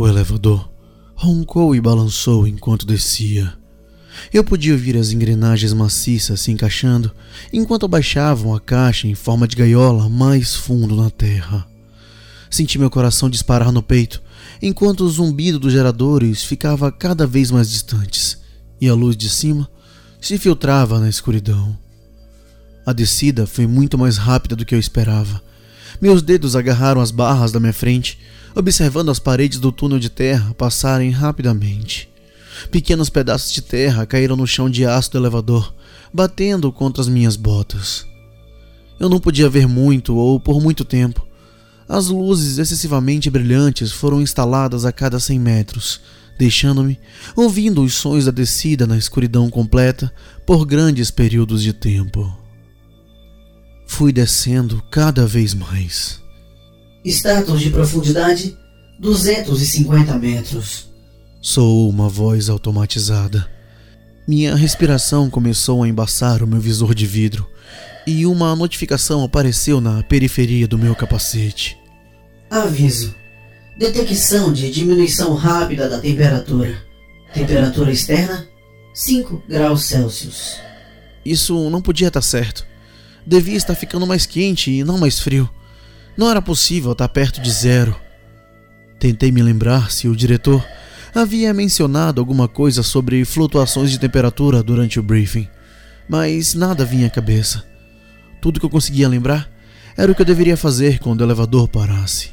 O elevador roncou e balançou enquanto descia. Eu podia ouvir as engrenagens maciças se encaixando enquanto baixavam a caixa em forma de gaiola mais fundo na terra. Senti meu coração disparar no peito enquanto o zumbido dos geradores ficava cada vez mais distantes e a luz de cima se filtrava na escuridão. A descida foi muito mais rápida do que eu esperava. Meus dedos agarraram as barras da minha frente, observando as paredes do túnel de terra passarem rapidamente. Pequenos pedaços de terra caíram no chão de aço do elevador, batendo contra as minhas botas. Eu não podia ver muito ou por muito tempo. As luzes excessivamente brilhantes foram instaladas a cada 100 metros, deixando-me ouvindo os sons da descida na escuridão completa por grandes períodos de tempo. Fui descendo cada vez mais. Status de profundidade 250 metros. Soou uma voz automatizada. Minha respiração começou a embaçar o meu visor de vidro e uma notificação apareceu na periferia do meu capacete. Aviso: detecção de diminuição rápida da temperatura. Temperatura externa 5 graus Celsius. Isso não podia estar certo. Devia estar ficando mais quente e não mais frio. Não era possível estar perto de zero. Tentei me lembrar se o diretor havia mencionado alguma coisa sobre flutuações de temperatura durante o briefing, mas nada vinha à cabeça. Tudo que eu conseguia lembrar era o que eu deveria fazer quando o elevador parasse.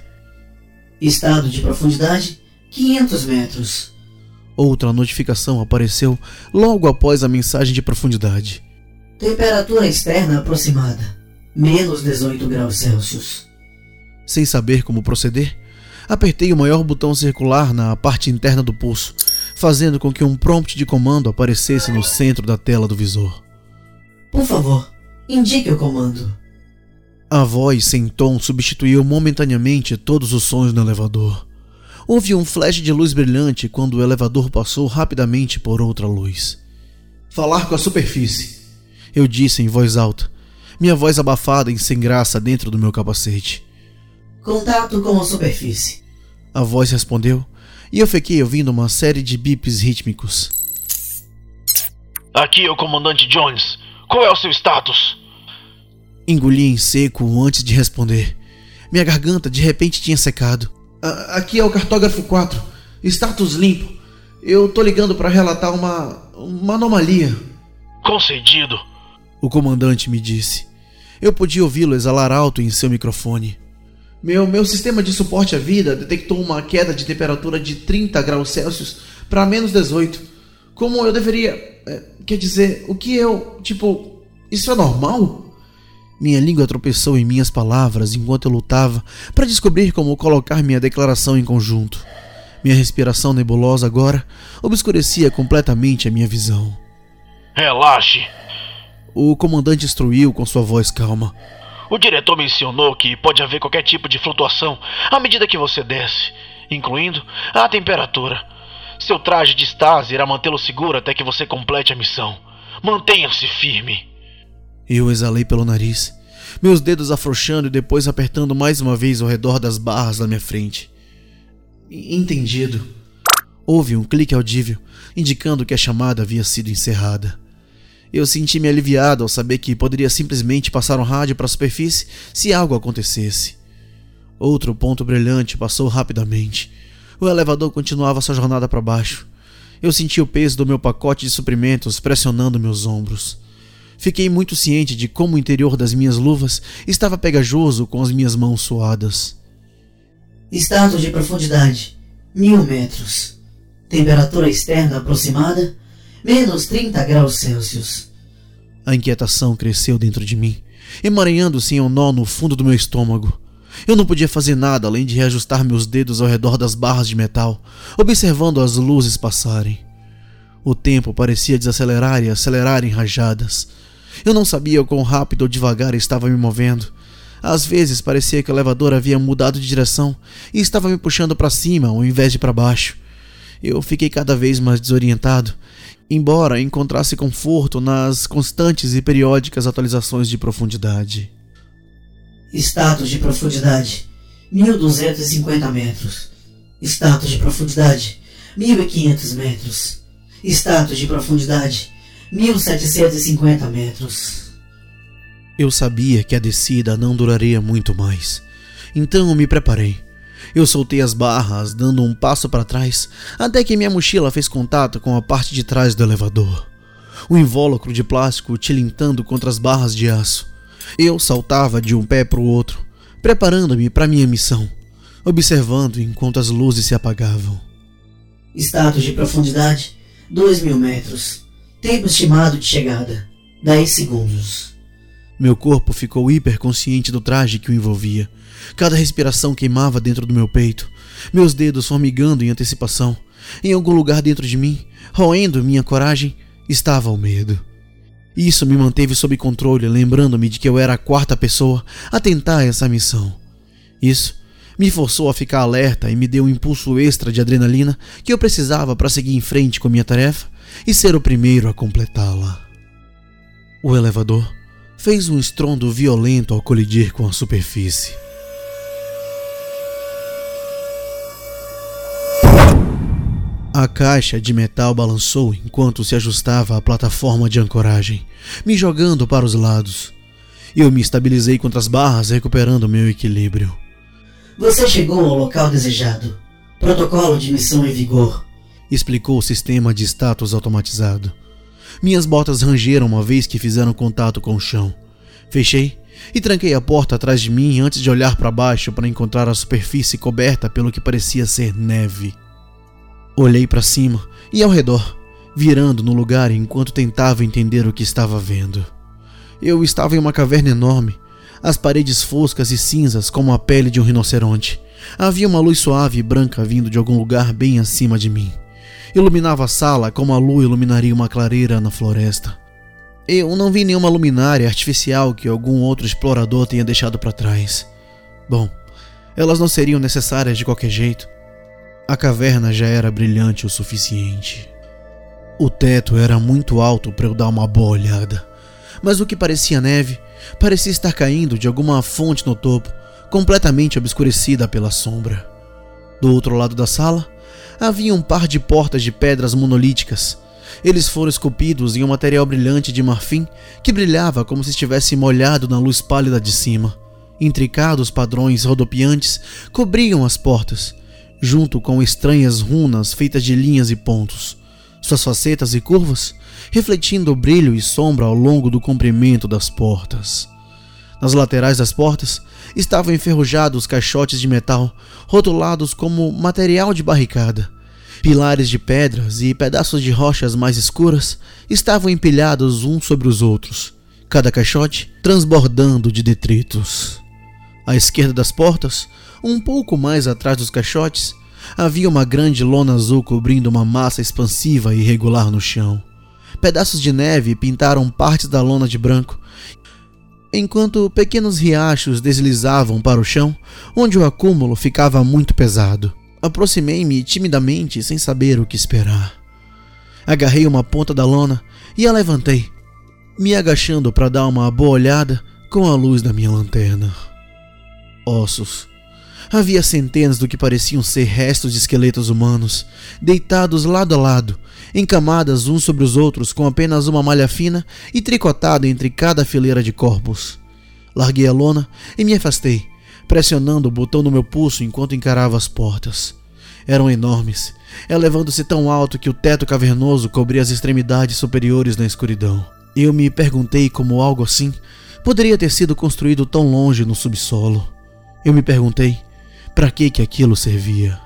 Estado de profundidade 500 metros. Outra notificação apareceu logo após a mensagem de profundidade. Temperatura externa aproximada, menos 18 graus Celsius. Sem saber como proceder, apertei o maior botão circular na parte interna do pulso, fazendo com que um prompt de comando aparecesse no centro da tela do visor. Por favor, indique o comando. A voz sem tom substituiu momentaneamente todos os sons no elevador. Houve um flash de luz brilhante quando o elevador passou rapidamente por outra luz. Falar com a superfície eu disse em voz alta, minha voz abafada e sem graça dentro do meu capacete. Contato com a superfície. A voz respondeu, e eu fiquei ouvindo uma série de bips rítmicos. Aqui é o comandante Jones. Qual é o seu status? Engoli em seco antes de responder. Minha garganta de repente tinha secado. Aqui é o cartógrafo 4. Status limpo. Eu tô ligando para relatar uma. uma anomalia. Concedido o comandante me disse. Eu podia ouvi-lo exalar alto em seu microfone. Meu, meu sistema de suporte à vida detectou uma queda de temperatura de 30 graus Celsius para menos 18. Como eu deveria. É, quer dizer, o que eu. Tipo, isso é normal? Minha língua tropeçou em minhas palavras enquanto eu lutava para descobrir como colocar minha declaração em conjunto. Minha respiração nebulosa agora obscurecia completamente a minha visão. Relaxe, o comandante instruiu com sua voz calma. O diretor mencionou que pode haver qualquer tipo de flutuação à medida que você desce, incluindo a temperatura. Seu traje de estase irá mantê-lo seguro até que você complete a missão. Mantenha-se firme. Eu exalei pelo nariz, meus dedos afrouxando e depois apertando mais uma vez ao redor das barras da minha frente. Entendido. Houve um clique audível, indicando que a chamada havia sido encerrada. Eu senti-me aliviado ao saber que poderia simplesmente passar um rádio para a superfície se algo acontecesse. Outro ponto brilhante passou rapidamente. O elevador continuava sua jornada para baixo. Eu senti o peso do meu pacote de suprimentos pressionando meus ombros. Fiquei muito ciente de como o interior das minhas luvas estava pegajoso com as minhas mãos suadas. Estado de profundidade: mil metros. Temperatura externa aproximada: menos 30 graus Celsius. A inquietação cresceu dentro de mim, emaranhando-se em um nó no fundo do meu estômago. Eu não podia fazer nada além de reajustar meus dedos ao redor das barras de metal, observando as luzes passarem. O tempo parecia desacelerar e acelerar em rajadas. Eu não sabia quão rápido ou devagar estava me movendo. Às vezes parecia que o elevador havia mudado de direção e estava me puxando para cima ao invés de para baixo. Eu fiquei cada vez mais desorientado embora encontrasse conforto nas constantes e periódicas atualizações de profundidade. Status de profundidade: 1250 metros. Status de profundidade 1500 metros. Status de profundidade 1750 metros. Eu sabia que a descida não duraria muito mais. Então me preparei. Eu soltei as barras, dando um passo para trás, até que minha mochila fez contato com a parte de trás do elevador. O invólucro de plástico tilintando contra as barras de aço. Eu saltava de um pé para o outro, preparando-me para minha missão, observando enquanto as luzes se apagavam. Status de profundidade 2 mil metros. Tempo estimado de chegada 10 segundos. Meu corpo ficou hiperconsciente do traje que o envolvia. Cada respiração queimava dentro do meu peito, meus dedos formigando em antecipação. Em algum lugar dentro de mim, roendo minha coragem, estava o medo. Isso me manteve sob controle, lembrando-me de que eu era a quarta pessoa a tentar essa missão. Isso me forçou a ficar alerta e me deu um impulso extra de adrenalina que eu precisava para seguir em frente com minha tarefa e ser o primeiro a completá-la. O elevador fez um estrondo violento ao colidir com a superfície. A caixa de metal balançou enquanto se ajustava à plataforma de ancoragem, me jogando para os lados. Eu me estabilizei contra as barras, recuperando meu equilíbrio. Você chegou ao local desejado. Protocolo de missão em vigor, explicou o sistema de status automatizado. Minhas botas rangeram uma vez que fizeram contato com o chão. Fechei e tranquei a porta atrás de mim antes de olhar para baixo para encontrar a superfície coberta pelo que parecia ser neve. Olhei para cima e ao redor, virando no lugar enquanto tentava entender o que estava vendo. Eu estava em uma caverna enorme, as paredes foscas e cinzas como a pele de um rinoceronte. Havia uma luz suave e branca vindo de algum lugar bem acima de mim. Iluminava a sala como a lua iluminaria uma clareira na floresta. Eu não vi nenhuma luminária artificial que algum outro explorador tenha deixado para trás. Bom, elas não seriam necessárias de qualquer jeito. A caverna já era brilhante o suficiente. O teto era muito alto para eu dar uma boa olhada, mas o que parecia neve parecia estar caindo de alguma fonte no topo, completamente obscurecida pela sombra. Do outro lado da sala, havia um par de portas de pedras monolíticas. Eles foram esculpidos em um material brilhante de marfim que brilhava como se estivesse molhado na luz pálida de cima. Intricados padrões rodopiantes cobriam as portas, junto com estranhas runas feitas de linhas e pontos, suas facetas e curvas refletindo brilho e sombra ao longo do comprimento das portas. Nas laterais das portas estavam enferrujados caixotes de metal, rotulados como material de barricada. Pilares de pedras e pedaços de rochas mais escuras estavam empilhados uns sobre os outros, cada caixote transbordando de detritos. À esquerda das portas, um pouco mais atrás dos caixotes, havia uma grande lona azul cobrindo uma massa expansiva e irregular no chão. Pedaços de neve pintaram partes da lona de branco, enquanto pequenos riachos deslizavam para o chão, onde o acúmulo ficava muito pesado. Aproximei-me timidamente, sem saber o que esperar. Agarrei uma ponta da lona e a levantei, me agachando para dar uma boa olhada com a luz da minha lanterna. Ossos. Havia centenas do que pareciam ser restos de esqueletos humanos, deitados lado a lado, encamadas uns sobre os outros com apenas uma malha fina e tricotada entre cada fileira de corpos. Larguei a lona e me afastei, pressionando o botão no meu pulso enquanto encarava as portas. Eram enormes, elevando-se tão alto que o teto cavernoso cobria as extremidades superiores na escuridão. Eu me perguntei como algo assim poderia ter sido construído tão longe no subsolo. Eu me perguntei para que que aquilo servia.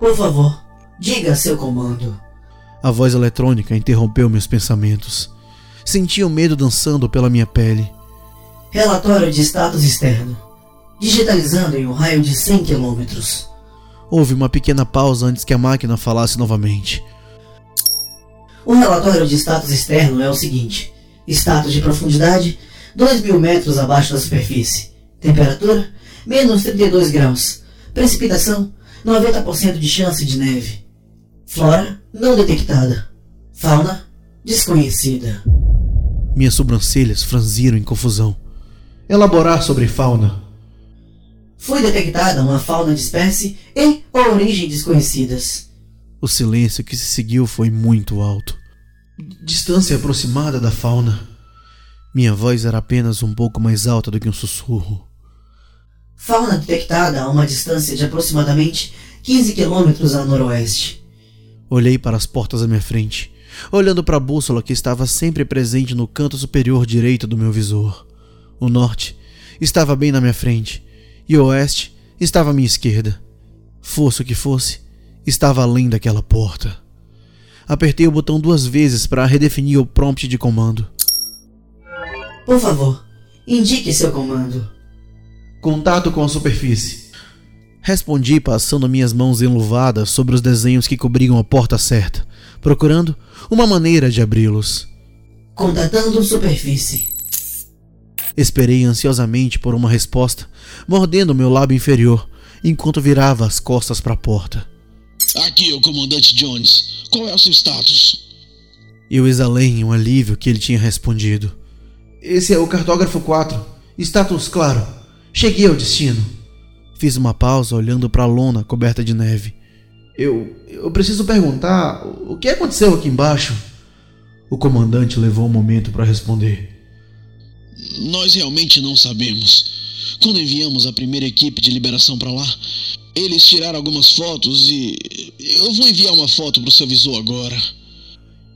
Por favor, diga seu comando. A voz eletrônica interrompeu meus pensamentos. Senti o medo dançando pela minha pele. Relatório de status externo. Digitalizando em um raio de 100 quilômetros. Houve uma pequena pausa antes que a máquina falasse novamente. O relatório de status externo é o seguinte: status de profundidade 2 mil metros abaixo da superfície. Temperatura menos 32 graus. Precipitação, 90% de chance de neve. Flora, não detectada. Fauna, desconhecida. Minhas sobrancelhas franziram em confusão. Elaborar sobre fauna. Foi detectada uma fauna de espécie e origem desconhecidas. O silêncio que se seguiu foi muito alto. Distância aproximada da fauna. Minha voz era apenas um pouco mais alta do que um sussurro. Fauna detectada a uma distância de aproximadamente 15 quilômetros a noroeste. Olhei para as portas à minha frente, olhando para a bússola que estava sempre presente no canto superior direito do meu visor. O norte estava bem na minha frente e o oeste estava à minha esquerda. Fosse o que fosse, estava além daquela porta. Apertei o botão duas vezes para redefinir o prompt de comando. Por favor, indique seu comando. Contato com a superfície. Respondi passando minhas mãos enluvadas sobre os desenhos que cobriam a porta certa, procurando uma maneira de abri-los. Contatando superfície. Esperei ansiosamente por uma resposta, mordendo meu lábio inferior, enquanto virava as costas para a porta. Aqui, o comandante Jones. Qual é o seu status? Eu exalei em um alívio que ele tinha respondido. Esse é o cartógrafo 4. Status claro. Cheguei ao destino. Fiz uma pausa olhando para a lona coberta de neve. Eu. Eu preciso perguntar o que aconteceu aqui embaixo? O comandante levou um momento para responder. Nós realmente não sabemos. Quando enviamos a primeira equipe de liberação para lá, eles tiraram algumas fotos e. Eu vou enviar uma foto pro seu visor agora.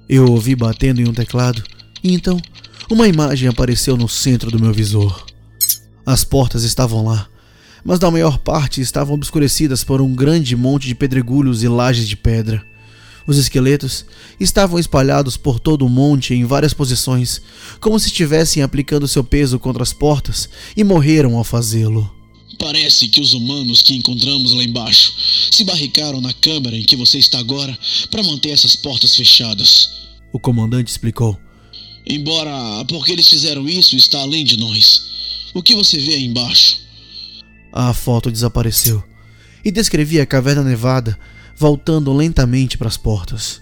Eu ouvi batendo em um teclado e então uma imagem apareceu no centro do meu visor. As portas estavam lá, mas na maior parte estavam obscurecidas por um grande monte de pedregulhos e lajes de pedra. Os esqueletos estavam espalhados por todo o monte em várias posições, como se estivessem aplicando seu peso contra as portas e morreram ao fazê-lo. Parece que os humanos que encontramos lá embaixo se barricaram na câmara em que você está agora para manter essas portas fechadas. O comandante explicou. Embora porque eles fizeram isso está além de nós. O que você vê aí embaixo? A foto desapareceu e descrevia a caverna nevada voltando lentamente para as portas.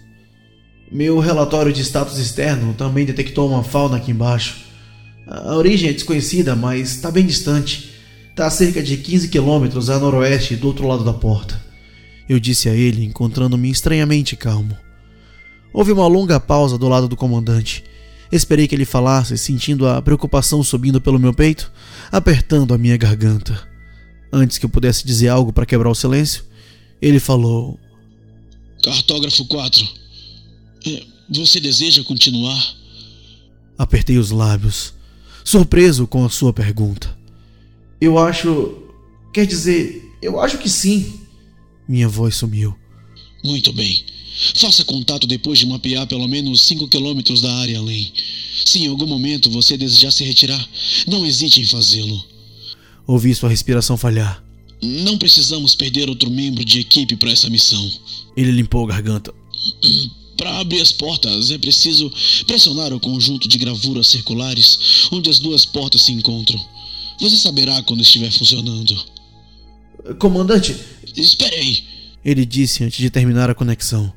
Meu relatório de status externo também detectou uma fauna aqui embaixo. A origem é desconhecida, mas está bem distante. Está a cerca de 15 quilômetros a noroeste do outro lado da porta. Eu disse a ele, encontrando-me estranhamente calmo. Houve uma longa pausa do lado do comandante. Esperei que ele falasse, sentindo a preocupação subindo pelo meu peito, apertando a minha garganta. Antes que eu pudesse dizer algo para quebrar o silêncio, ele falou: Cartógrafo 4, é, você deseja continuar? Apertei os lábios, surpreso com a sua pergunta. Eu acho. Quer dizer, eu acho que sim. Minha voz sumiu. Muito bem. Faça contato depois de mapear pelo menos 5 quilômetros da área além. Se em algum momento você desejar se retirar, não hesite em fazê-lo. Ouvi sua respiração falhar. Não precisamos perder outro membro de equipe para essa missão. Ele limpou a garganta. Para abrir as portas é preciso pressionar o conjunto de gravuras circulares onde as duas portas se encontram. Você saberá quando estiver funcionando. Comandante, espere aí. Ele disse antes de terminar a conexão.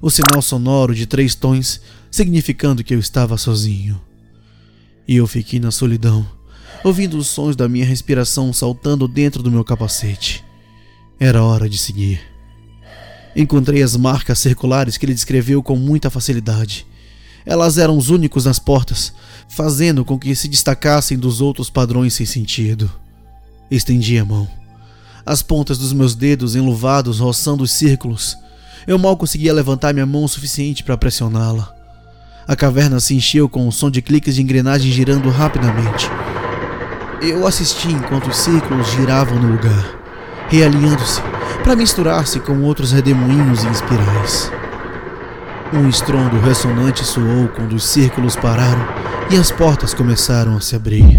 O sinal sonoro de três tons, significando que eu estava sozinho. E eu fiquei na solidão, ouvindo os sons da minha respiração saltando dentro do meu capacete. Era hora de seguir. Encontrei as marcas circulares que ele descreveu com muita facilidade. Elas eram os únicos nas portas, fazendo com que se destacassem dos outros padrões sem sentido. Estendi a mão. As pontas dos meus dedos enluvados roçando os círculos. Eu mal conseguia levantar minha mão o suficiente para pressioná-la. A caverna se encheu com o som de cliques de engrenagem girando rapidamente. Eu assisti enquanto os círculos giravam no lugar, realinhando-se para misturar-se com outros redemoinhos e espirais. Um estrondo ressonante soou quando os círculos pararam e as portas começaram a se abrir.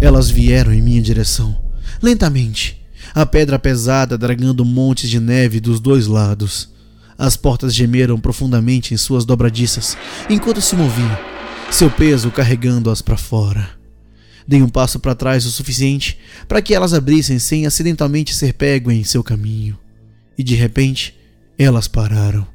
Elas vieram em minha direção, lentamente, a pedra pesada dragando montes de neve dos dois lados. As portas gemeram profundamente em suas dobradiças enquanto se moviam, seu peso carregando-as para fora. Dei um passo para trás o suficiente para que elas abrissem sem acidentalmente ser pego em seu caminho. E de repente, elas pararam.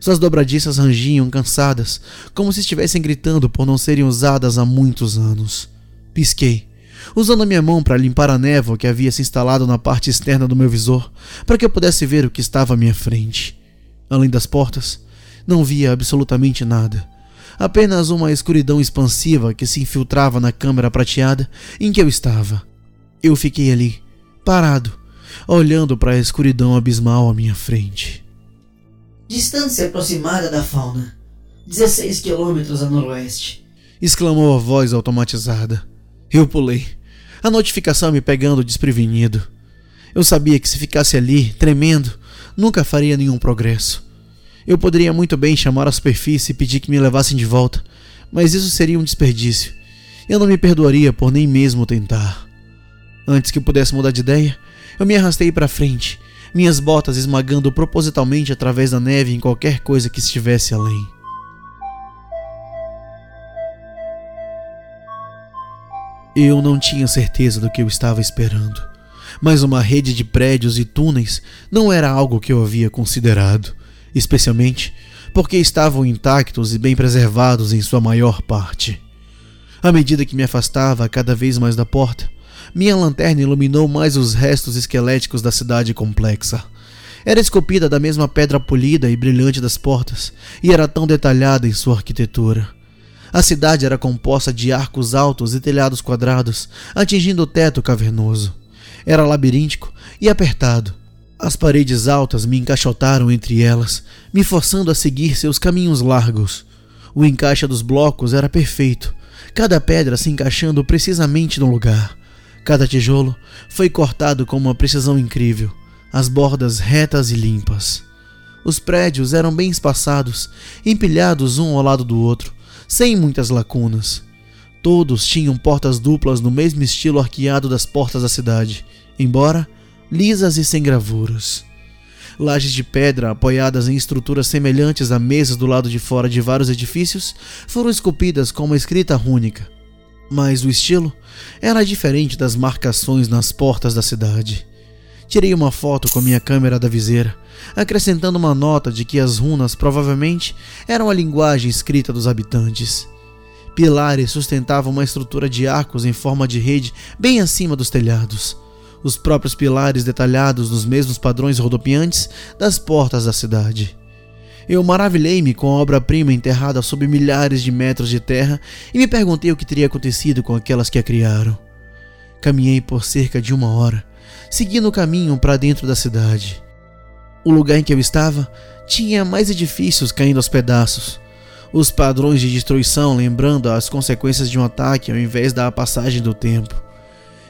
Suas dobradiças rangiam cansadas, como se estivessem gritando por não serem usadas há muitos anos. Pisquei. usando a minha mão para limpar a névoa que havia se instalado na parte externa do meu visor, para que eu pudesse ver o que estava à minha frente. Além das portas, não via absolutamente nada. Apenas uma escuridão expansiva que se infiltrava na câmara prateada em que eu estava. Eu fiquei ali, parado, olhando para a escuridão abismal à minha frente. Distância aproximada da fauna: 16 quilômetros a noroeste. Exclamou a voz automatizada. Eu pulei, a notificação me pegando desprevenido. Eu sabia que se ficasse ali, tremendo, nunca faria nenhum progresso. Eu poderia muito bem chamar a superfície e pedir que me levassem de volta, mas isso seria um desperdício. Eu não me perdoaria por nem mesmo tentar. Antes que eu pudesse mudar de ideia, eu me arrastei para frente, minhas botas esmagando propositalmente através da neve em qualquer coisa que estivesse além. Eu não tinha certeza do que eu estava esperando, mas uma rede de prédios e túneis não era algo que eu havia considerado especialmente porque estavam intactos e bem preservados em sua maior parte. À medida que me afastava cada vez mais da porta, minha lanterna iluminou mais os restos esqueléticos da cidade complexa. Era esculpida da mesma pedra polida e brilhante das portas, e era tão detalhada em sua arquitetura. A cidade era composta de arcos altos e telhados quadrados, atingindo o teto cavernoso. Era labiríntico e apertado, as paredes altas me encaixotaram entre elas, me forçando a seguir seus caminhos largos. O encaixe dos blocos era perfeito, cada pedra se encaixando precisamente no lugar. Cada tijolo foi cortado com uma precisão incrível, as bordas retas e limpas. Os prédios eram bem espaçados, empilhados um ao lado do outro, sem muitas lacunas. Todos tinham portas duplas no mesmo estilo arqueado das portas da cidade, embora lisas e sem gravuras. Lajes de pedra apoiadas em estruturas semelhantes a mesas do lado de fora de vários edifícios foram esculpidas com uma escrita rúnica. Mas o estilo era diferente das marcações nas portas da cidade. Tirei uma foto com minha câmera da viseira, acrescentando uma nota de que as runas provavelmente eram a linguagem escrita dos habitantes. Pilares sustentavam uma estrutura de arcos em forma de rede bem acima dos telhados os próprios pilares detalhados nos mesmos padrões rodopiantes das portas da cidade. Eu maravilhei-me com a obra-prima enterrada sob milhares de metros de terra e me perguntei o que teria acontecido com aquelas que a criaram. Caminhei por cerca de uma hora, seguindo o caminho para dentro da cidade. O lugar em que eu estava tinha mais edifícios caindo aos pedaços, os padrões de destruição lembrando as consequências de um ataque ao invés da passagem do tempo.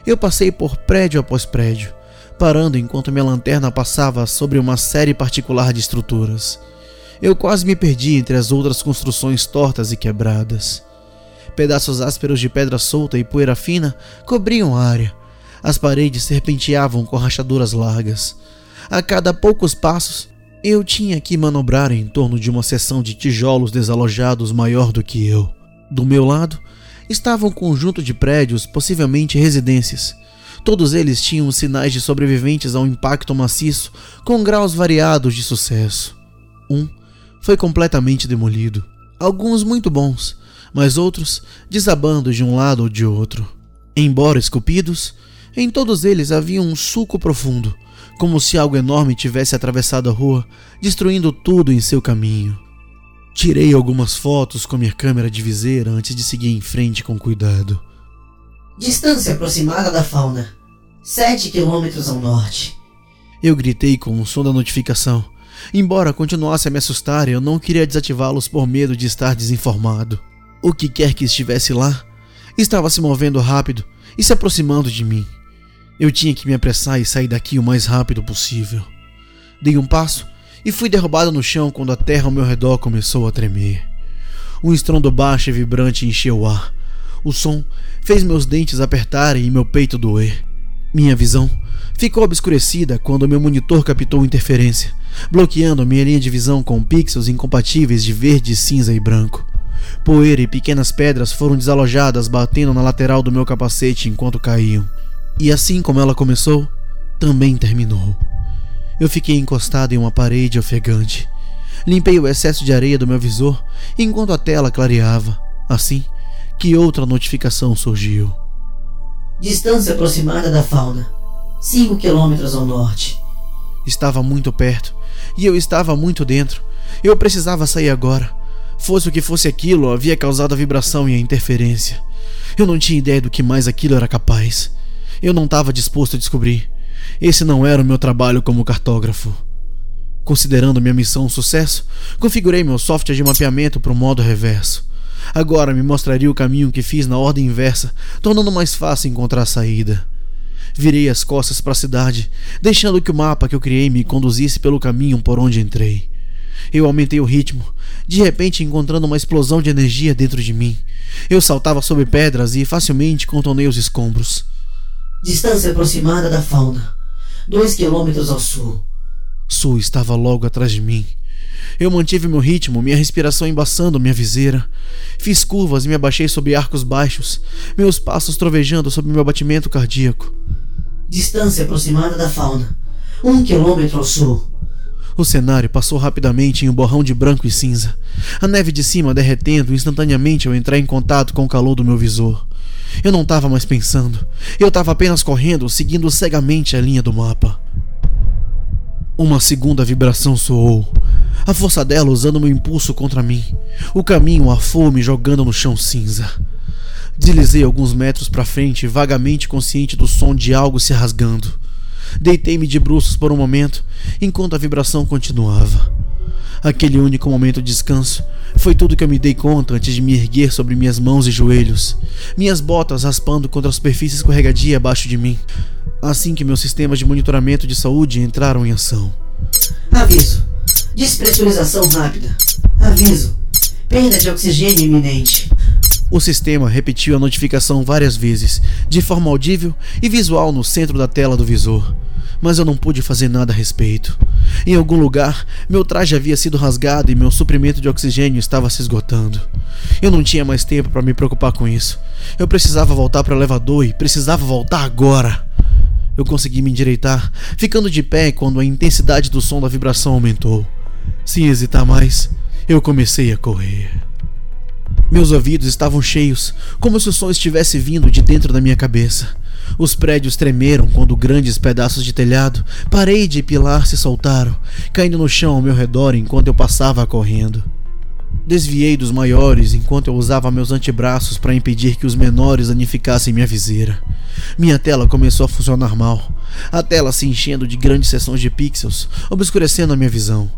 Eu passei por prédio após prédio, parando enquanto minha lanterna passava sobre uma série particular de estruturas. Eu quase me perdi entre as outras construções tortas e quebradas. Pedaços ásperos de pedra solta e poeira fina cobriam a área. As paredes serpenteavam com rachaduras largas. A cada poucos passos, eu tinha que manobrar em torno de uma seção de tijolos desalojados maior do que eu. Do meu lado, estava um conjunto de prédios, possivelmente residências. Todos eles tinham sinais de sobreviventes a um impacto maciço, com graus variados de sucesso. Um foi completamente demolido, alguns muito bons, mas outros desabando de um lado ou de outro. Embora esculpidos, em todos eles havia um sulco profundo, como se algo enorme tivesse atravessado a rua, destruindo tudo em seu caminho. Tirei algumas fotos com minha câmera de viseira antes de seguir em frente com cuidado. Distância aproximada da fauna: 7 quilômetros ao norte. Eu gritei com o som da notificação. Embora continuasse a me assustar, eu não queria desativá-los por medo de estar desinformado. O que quer que estivesse lá estava se movendo rápido e se aproximando de mim. Eu tinha que me apressar e sair daqui o mais rápido possível. Dei um passo e fui derrubado no chão quando a terra ao meu redor começou a tremer. Um estrondo baixo e vibrante encheu o ar. O som fez meus dentes apertarem e meu peito doer. Minha visão ficou obscurecida quando meu monitor captou interferência, bloqueando minha linha de visão com pixels incompatíveis de verde, cinza e branco. Poeira e pequenas pedras foram desalojadas batendo na lateral do meu capacete enquanto caíam. E assim como ela começou, também terminou. Eu fiquei encostado em uma parede ofegante. Limpei o excesso de areia do meu visor enquanto a tela clareava. Assim que outra notificação surgiu. Distância aproximada da fauna: 5 quilômetros ao norte. Estava muito perto e eu estava muito dentro. Eu precisava sair agora. Fosse o que fosse aquilo, havia causado a vibração e a interferência. Eu não tinha ideia do que mais aquilo era capaz. Eu não estava disposto a descobrir. Esse não era o meu trabalho como cartógrafo. Considerando minha missão um sucesso, configurei meu software de mapeamento para o modo reverso. Agora me mostraria o caminho que fiz na ordem inversa, tornando mais fácil encontrar a saída. Virei as costas para a cidade, deixando que o mapa que eu criei me conduzisse pelo caminho por onde entrei. Eu aumentei o ritmo, de repente encontrando uma explosão de energia dentro de mim. Eu saltava sobre pedras e facilmente contornei os escombros. Distância aproximada da fauna: 2 quilômetros ao sul. Sul estava logo atrás de mim. Eu mantive meu ritmo, minha respiração embaçando minha viseira. Fiz curvas e me abaixei sobre arcos baixos, meus passos trovejando sob meu batimento cardíaco. Distância aproximada da fauna: um quilômetro ao sul. O cenário passou rapidamente em um borrão de branco e cinza, a neve de cima derretendo instantaneamente ao entrar em contato com o calor do meu visor. Eu não estava mais pensando, eu estava apenas correndo, seguindo cegamente a linha do mapa. Uma segunda vibração soou, a força dela usando meu impulso contra mim, o caminho afou me jogando no chão cinza. Deslizei alguns metros para frente, vagamente consciente do som de algo se rasgando. Deitei-me de bruços por um momento, enquanto a vibração continuava. Aquele único momento de descanso foi tudo que eu me dei conta antes de me erguer sobre minhas mãos e joelhos, minhas botas raspando contra a superfície escorregadia abaixo de mim, assim que meus sistemas de monitoramento de saúde entraram em ação. Aviso: despressurização rápida. Aviso: perda de oxigênio iminente. O sistema repetiu a notificação várias vezes, de forma audível e visual no centro da tela do visor. Mas eu não pude fazer nada a respeito. Em algum lugar, meu traje havia sido rasgado e meu suprimento de oxigênio estava se esgotando. Eu não tinha mais tempo para me preocupar com isso. Eu precisava voltar para o elevador e precisava voltar agora. Eu consegui me endireitar, ficando de pé quando a intensidade do som da vibração aumentou. Sem hesitar mais, eu comecei a correr. Meus ouvidos estavam cheios, como se o som estivesse vindo de dentro da minha cabeça. Os prédios tremeram quando grandes pedaços de telhado, parede e pilar se soltaram, caindo no chão ao meu redor enquanto eu passava correndo. Desviei dos maiores enquanto eu usava meus antebraços para impedir que os menores danificassem minha viseira. Minha tela começou a funcionar mal, a tela se enchendo de grandes seções de pixels, obscurecendo a minha visão.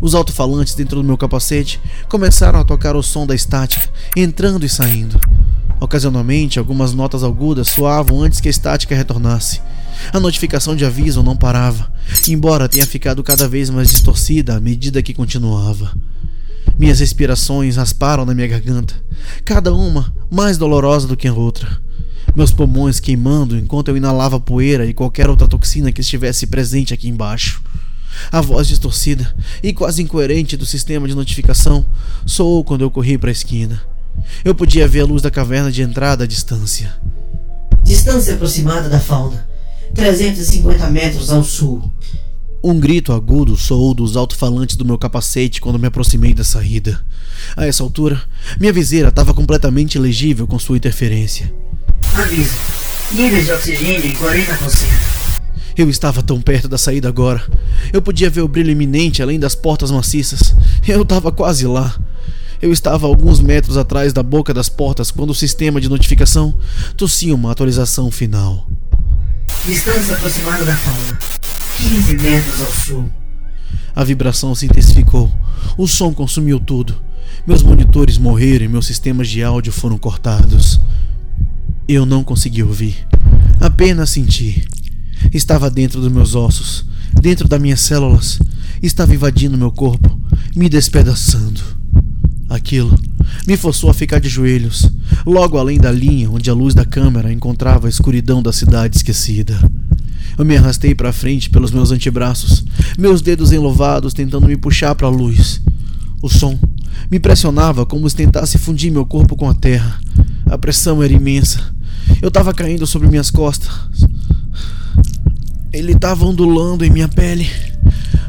Os alto-falantes dentro do meu capacete começaram a tocar o som da estática, entrando e saindo. Ocasionalmente, algumas notas agudas soavam antes que a estática retornasse. A notificação de aviso não parava, embora tenha ficado cada vez mais distorcida à medida que continuava. Minhas respirações rasparam na minha garganta, cada uma mais dolorosa do que a outra. Meus pulmões queimando enquanto eu inalava poeira e qualquer outra toxina que estivesse presente aqui embaixo. A voz distorcida e quase incoerente do sistema de notificação soou quando eu corri para a esquina. Eu podia ver a luz da caverna de entrada à distância. Distância aproximada da fauna: 350 metros ao sul. Um grito agudo soou dos alto-falantes do meu capacete quando me aproximei da saída. A essa altura, minha viseira estava completamente legível com sua interferência. Aviso: níveis de oxigênio em 40%. Eu estava tão perto da saída agora. Eu podia ver o brilho iminente além das portas maciças. Eu estava quase lá. Eu estava alguns metros atrás da boca das portas quando o sistema de notificação tossia uma atualização final. Distância aproximada da fauna: 15 metros ao sul. A vibração se intensificou. O som consumiu tudo. Meus monitores morreram e meus sistemas de áudio foram cortados. Eu não consegui ouvir. Apenas senti. Estava dentro dos meus ossos, dentro das minhas células, estava invadindo meu corpo, me despedaçando. Aquilo me forçou a ficar de joelhos, logo além da linha onde a luz da câmera encontrava a escuridão da cidade esquecida. Eu me arrastei para frente pelos meus antebraços, meus dedos enlovados tentando me puxar para a luz. O som me pressionava como se tentasse fundir meu corpo com a terra. A pressão era imensa. Eu estava caindo sobre minhas costas, ele estava ondulando em minha pele,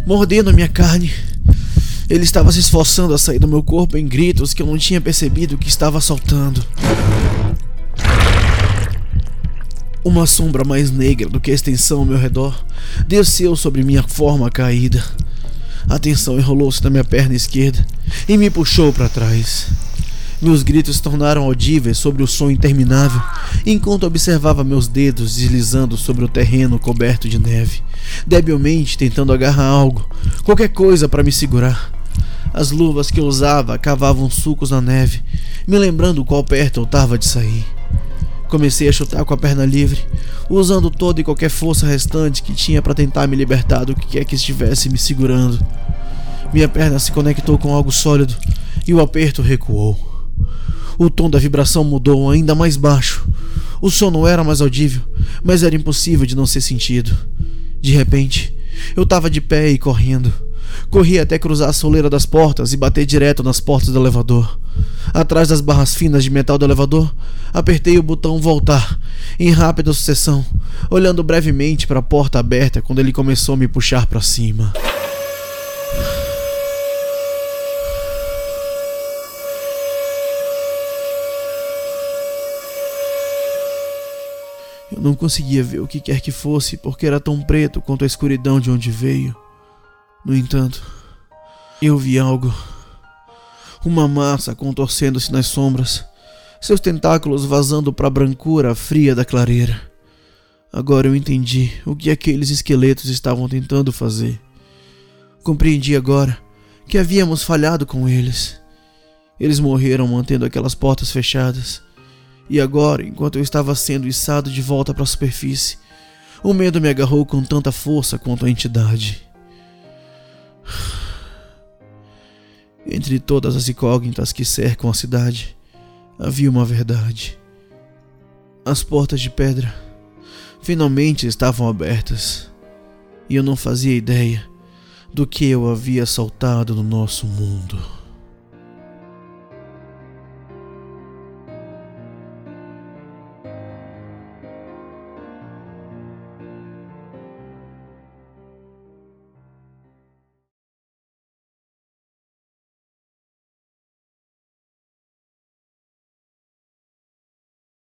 mordendo a minha carne. Ele estava se esforçando a sair do meu corpo em gritos que eu não tinha percebido que estava soltando. Uma sombra mais negra do que a extensão ao meu redor desceu sobre minha forma caída. A tensão enrolou-se na minha perna esquerda e me puxou para trás. Meus gritos tornaram audíveis sobre o som interminável, enquanto observava meus dedos deslizando sobre o terreno coberto de neve, debilmente tentando agarrar algo, qualquer coisa para me segurar. As luvas que eu usava cavavam sucos na neve, me lembrando qual perto eu estava de sair. Comecei a chutar com a perna livre, usando toda e qualquer força restante que tinha para tentar me libertar do que quer que estivesse me segurando. Minha perna se conectou com algo sólido e o aperto recuou. O tom da vibração mudou ainda mais baixo. O som não era mais audível, mas era impossível de não ser sentido. De repente, eu estava de pé e correndo. Corri até cruzar a soleira das portas e bater direto nas portas do elevador. Atrás das barras finas de metal do elevador, apertei o botão voltar, em rápida sucessão, olhando brevemente para a porta aberta quando ele começou a me puxar para cima. Não conseguia ver o que quer que fosse porque era tão preto quanto a escuridão de onde veio. No entanto, eu vi algo. Uma massa contorcendo-se nas sombras, seus tentáculos vazando para a brancura fria da clareira. Agora eu entendi o que aqueles esqueletos estavam tentando fazer. Compreendi agora que havíamos falhado com eles. Eles morreram mantendo aquelas portas fechadas. E agora, enquanto eu estava sendo içado de volta para a superfície, o medo me agarrou com tanta força quanto a entidade. Entre todas as incógnitas que cercam a cidade, havia uma verdade. As portas de pedra finalmente estavam abertas, e eu não fazia ideia do que eu havia saltado no nosso mundo.